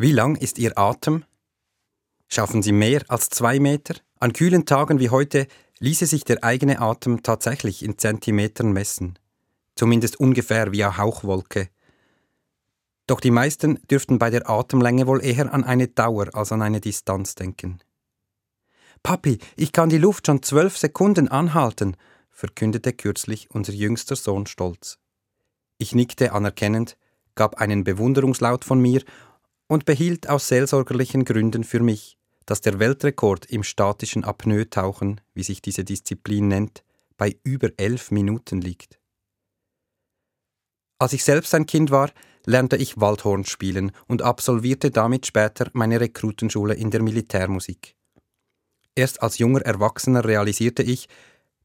Wie lang ist Ihr Atem? Schaffen Sie mehr als zwei Meter? An kühlen Tagen wie heute ließe sich der eigene Atem tatsächlich in Zentimetern messen. Zumindest ungefähr wie eine Hauchwolke. Doch die meisten dürften bei der Atemlänge wohl eher an eine Dauer als an eine Distanz denken. Papi, ich kann die Luft schon zwölf Sekunden anhalten, verkündete kürzlich unser jüngster Sohn stolz. Ich nickte anerkennend, gab einen Bewunderungslaut von mir und behielt aus seelsorgerlichen Gründen für mich, dass der Weltrekord im statischen Apnoe-Tauchen, wie sich diese Disziplin nennt, bei über elf Minuten liegt. Als ich selbst ein Kind war, lernte ich Waldhorn spielen und absolvierte damit später meine Rekrutenschule in der Militärmusik. Erst als junger Erwachsener realisierte ich,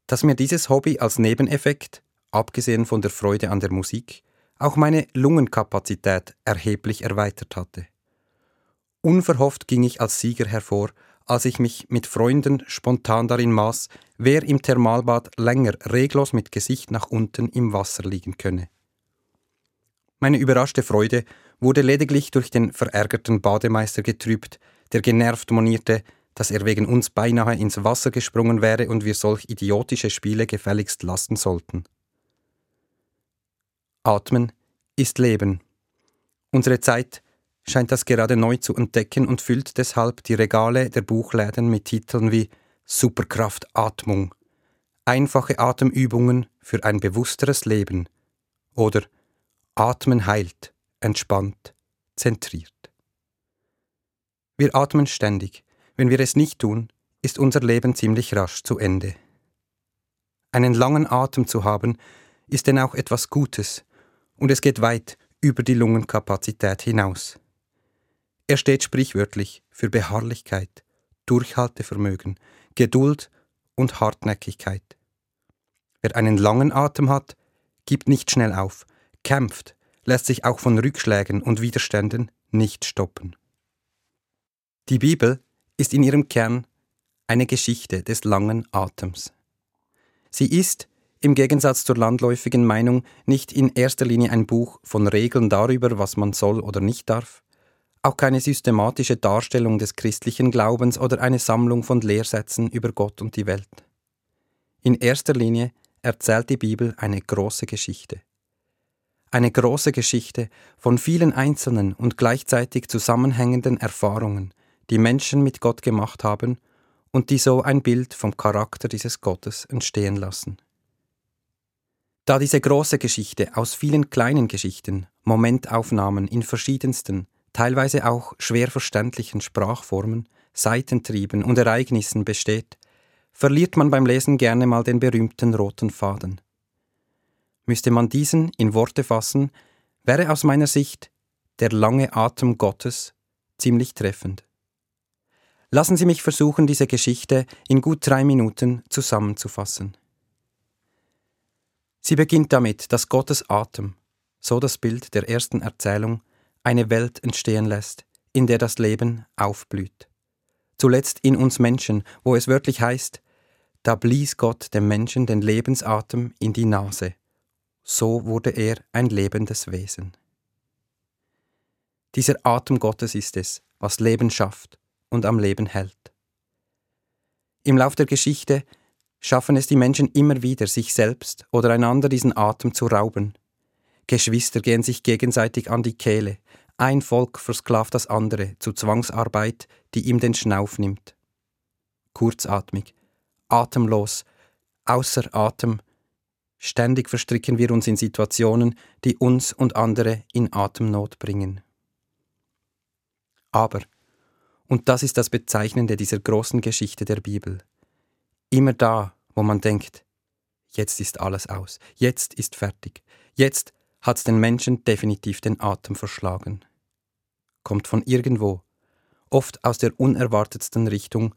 dass mir dieses Hobby als Nebeneffekt, abgesehen von der Freude an der Musik, auch meine Lungenkapazität erheblich erweitert hatte. Unverhofft ging ich als Sieger hervor, als ich mich mit Freunden spontan darin maß, wer im Thermalbad länger reglos mit Gesicht nach unten im Wasser liegen könne. Meine überraschte Freude wurde lediglich durch den verärgerten Bademeister getrübt, der genervt monierte, dass er wegen uns beinahe ins Wasser gesprungen wäre und wir solch idiotische Spiele gefälligst lassen sollten. Atmen ist Leben. Unsere Zeit scheint das gerade neu zu entdecken und füllt deshalb die Regale der Buchläden mit Titeln wie Superkraft Atmung, einfache Atemübungen für ein bewussteres Leben oder Atmen heilt, entspannt, zentriert. Wir atmen ständig, wenn wir es nicht tun, ist unser Leben ziemlich rasch zu Ende. Einen langen Atem zu haben, ist denn auch etwas Gutes, und es geht weit über die Lungenkapazität hinaus. Er steht sprichwörtlich für Beharrlichkeit, Durchhaltevermögen, Geduld und Hartnäckigkeit. Wer einen langen Atem hat, gibt nicht schnell auf, kämpft, lässt sich auch von Rückschlägen und Widerständen nicht stoppen. Die Bibel ist in ihrem Kern eine Geschichte des langen Atems. Sie ist, im Gegensatz zur landläufigen Meinung, nicht in erster Linie ein Buch von Regeln darüber, was man soll oder nicht darf, auch keine systematische Darstellung des christlichen Glaubens oder eine Sammlung von Lehrsätzen über Gott und die Welt. In erster Linie erzählt die Bibel eine große Geschichte. Eine große Geschichte von vielen einzelnen und gleichzeitig zusammenhängenden Erfahrungen, die Menschen mit Gott gemacht haben und die so ein Bild vom Charakter dieses Gottes entstehen lassen. Da diese große Geschichte aus vielen kleinen Geschichten, Momentaufnahmen in verschiedensten, teilweise auch schwer verständlichen Sprachformen, Seitentrieben und Ereignissen besteht, verliert man beim Lesen gerne mal den berühmten roten Faden. Müsste man diesen in Worte fassen, wäre aus meiner Sicht der lange Atem Gottes ziemlich treffend. Lassen Sie mich versuchen, diese Geschichte in gut drei Minuten zusammenzufassen. Sie beginnt damit, dass Gottes Atem, so das Bild der ersten Erzählung, eine Welt entstehen lässt, in der das Leben aufblüht. Zuletzt in uns Menschen, wo es wörtlich heißt, da blies Gott dem Menschen den Lebensatem in die Nase. So wurde er ein lebendes Wesen. Dieser Atem Gottes ist es, was Leben schafft und am Leben hält. Im Lauf der Geschichte schaffen es die Menschen immer wieder, sich selbst oder einander diesen Atem zu rauben. Geschwister gehen sich gegenseitig an die Kehle, ein Volk versklavt das andere zu Zwangsarbeit, die ihm den Schnauf nimmt. Kurzatmig, atemlos, außer Atem, ständig verstricken wir uns in Situationen, die uns und andere in Atemnot bringen. Aber und das ist das Bezeichnende dieser großen Geschichte der Bibel. Immer da, wo man denkt, jetzt ist alles aus, jetzt ist fertig, jetzt hat's den Menschen definitiv den Atem verschlagen. Kommt von irgendwo, oft aus der unerwartetsten Richtung,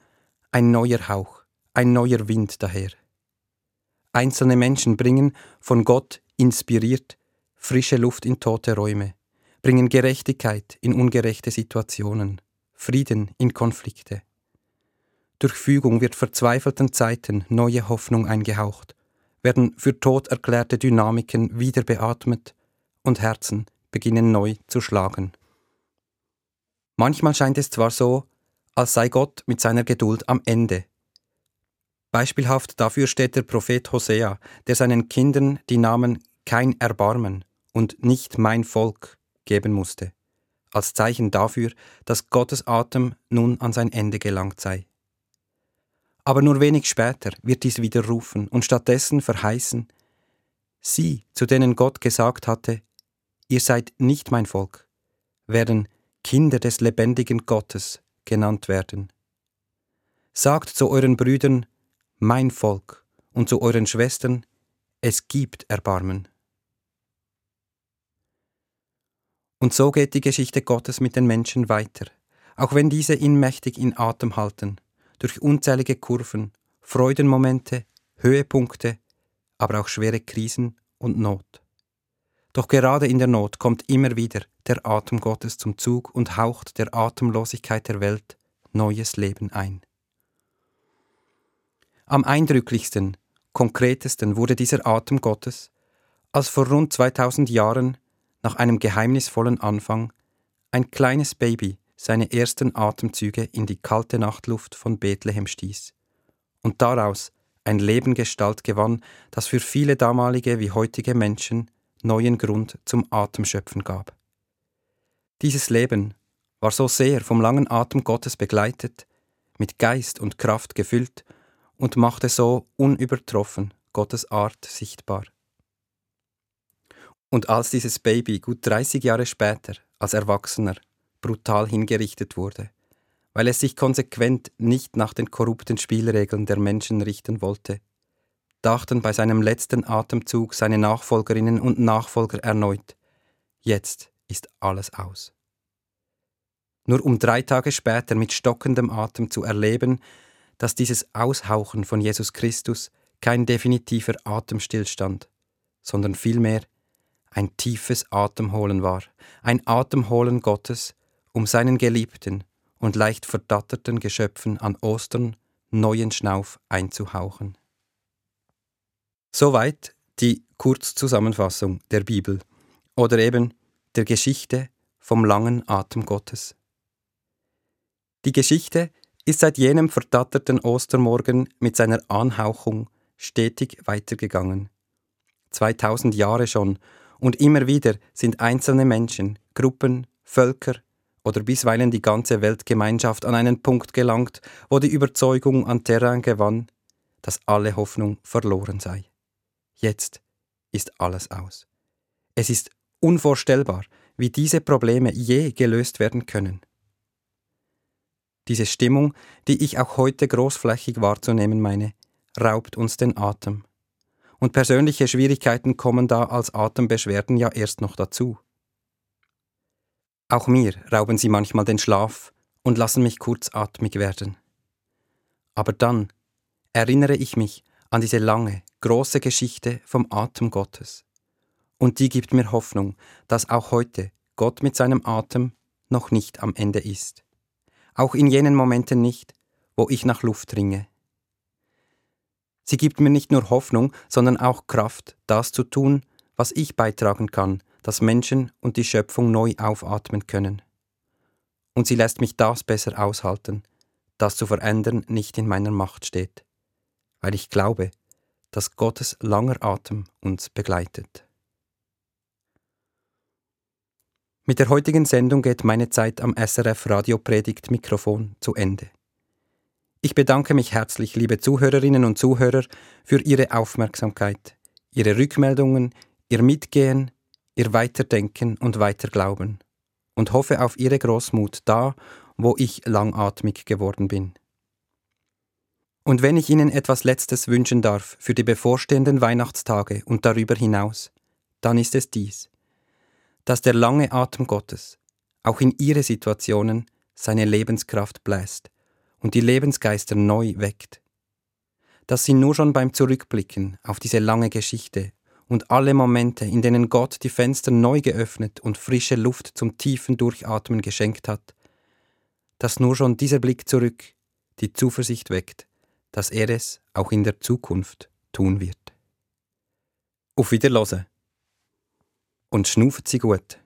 ein neuer Hauch, ein neuer Wind daher. Einzelne Menschen bringen, von Gott inspiriert, frische Luft in tote Räume, bringen Gerechtigkeit in ungerechte Situationen, Frieden in Konflikte. Durch Fügung wird verzweifelten Zeiten neue Hoffnung eingehaucht, werden für tot erklärte Dynamiken wieder beatmet und Herzen beginnen neu zu schlagen. Manchmal scheint es zwar so, als sei Gott mit seiner Geduld am Ende. Beispielhaft dafür steht der Prophet Hosea, der seinen Kindern die Namen kein Erbarmen und nicht mein Volk geben musste, als Zeichen dafür, dass Gottes Atem nun an sein Ende gelangt sei. Aber nur wenig später wird dies widerrufen und stattdessen verheißen, Sie, zu denen Gott gesagt hatte, ihr seid nicht mein Volk, werden Kinder des lebendigen Gottes genannt werden. Sagt zu euren Brüdern, mein Volk, und zu euren Schwestern, es gibt Erbarmen. Und so geht die Geschichte Gottes mit den Menschen weiter, auch wenn diese ihn mächtig in Atem halten, durch unzählige Kurven, Freudenmomente, Höhepunkte, aber auch schwere Krisen und Not. Doch gerade in der Not kommt immer wieder der Atem Gottes zum Zug und haucht der Atemlosigkeit der Welt neues Leben ein. Am eindrücklichsten, konkretesten wurde dieser Atem Gottes, als vor rund 2000 Jahren, nach einem geheimnisvollen Anfang, ein kleines Baby seine ersten Atemzüge in die kalte Nachtluft von Bethlehem stieß und daraus ein Leben Gestalt gewann, das für viele damalige wie heutige Menschen neuen Grund zum Atemschöpfen gab. Dieses Leben war so sehr vom langen Atem Gottes begleitet, mit Geist und Kraft gefüllt und machte so unübertroffen Gottes Art sichtbar. Und als dieses Baby gut 30 Jahre später als Erwachsener brutal hingerichtet wurde, weil es sich konsequent nicht nach den korrupten Spielregeln der Menschen richten wollte, dachten bei seinem letzten Atemzug seine Nachfolgerinnen und Nachfolger erneut, jetzt ist alles aus. Nur um drei Tage später mit stockendem Atem zu erleben, dass dieses Aushauchen von Jesus Christus kein definitiver Atemstillstand, sondern vielmehr ein tiefes Atemholen war, ein Atemholen Gottes, um seinen Geliebten, und leicht verdatterten Geschöpfen an Ostern neuen Schnauf einzuhauchen. Soweit die Kurzzusammenfassung der Bibel oder eben der Geschichte vom langen Atem Gottes. Die Geschichte ist seit jenem verdatterten Ostermorgen mit seiner Anhauchung stetig weitergegangen. 2000 Jahre schon und immer wieder sind einzelne Menschen, Gruppen, Völker, oder bisweilen die ganze Weltgemeinschaft an einen Punkt gelangt, wo die Überzeugung an Terrain gewann, dass alle Hoffnung verloren sei. Jetzt ist alles aus. Es ist unvorstellbar, wie diese Probleme je gelöst werden können. Diese Stimmung, die ich auch heute großflächig wahrzunehmen meine, raubt uns den Atem. Und persönliche Schwierigkeiten kommen da als Atembeschwerden ja erst noch dazu. Auch mir rauben sie manchmal den Schlaf und lassen mich kurzatmig werden. Aber dann erinnere ich mich an diese lange, große Geschichte vom Atem Gottes. Und die gibt mir Hoffnung, dass auch heute Gott mit seinem Atem noch nicht am Ende ist. Auch in jenen Momenten nicht, wo ich nach Luft ringe. Sie gibt mir nicht nur Hoffnung, sondern auch Kraft, das zu tun, was ich beitragen kann, dass Menschen und die Schöpfung neu aufatmen können. Und sie lässt mich das besser aushalten, das zu verändern nicht in meiner Macht steht, weil ich glaube, dass Gottes langer Atem uns begleitet. Mit der heutigen Sendung geht meine Zeit am SRF Radiopredigt Mikrofon zu Ende. Ich bedanke mich herzlich, liebe Zuhörerinnen und Zuhörer, für Ihre Aufmerksamkeit, Ihre Rückmeldungen, Ihr Mitgehen, ihr Weiterdenken und Weiterglauben und hoffe auf ihre Großmut da, wo ich langatmig geworden bin. Und wenn ich Ihnen etwas Letztes wünschen darf für die bevorstehenden Weihnachtstage und darüber hinaus, dann ist es dies, dass der lange Atem Gottes auch in Ihre Situationen seine Lebenskraft bläst und die Lebensgeister neu weckt. Dass Sie nur schon beim Zurückblicken auf diese lange Geschichte und alle Momente, in denen Gott die Fenster neu geöffnet und frische Luft zum tiefen Durchatmen geschenkt hat, dass nur schon dieser Blick zurück die Zuversicht weckt, dass er es auch in der Zukunft tun wird. Auf Wiederlose und schnuft sie gut.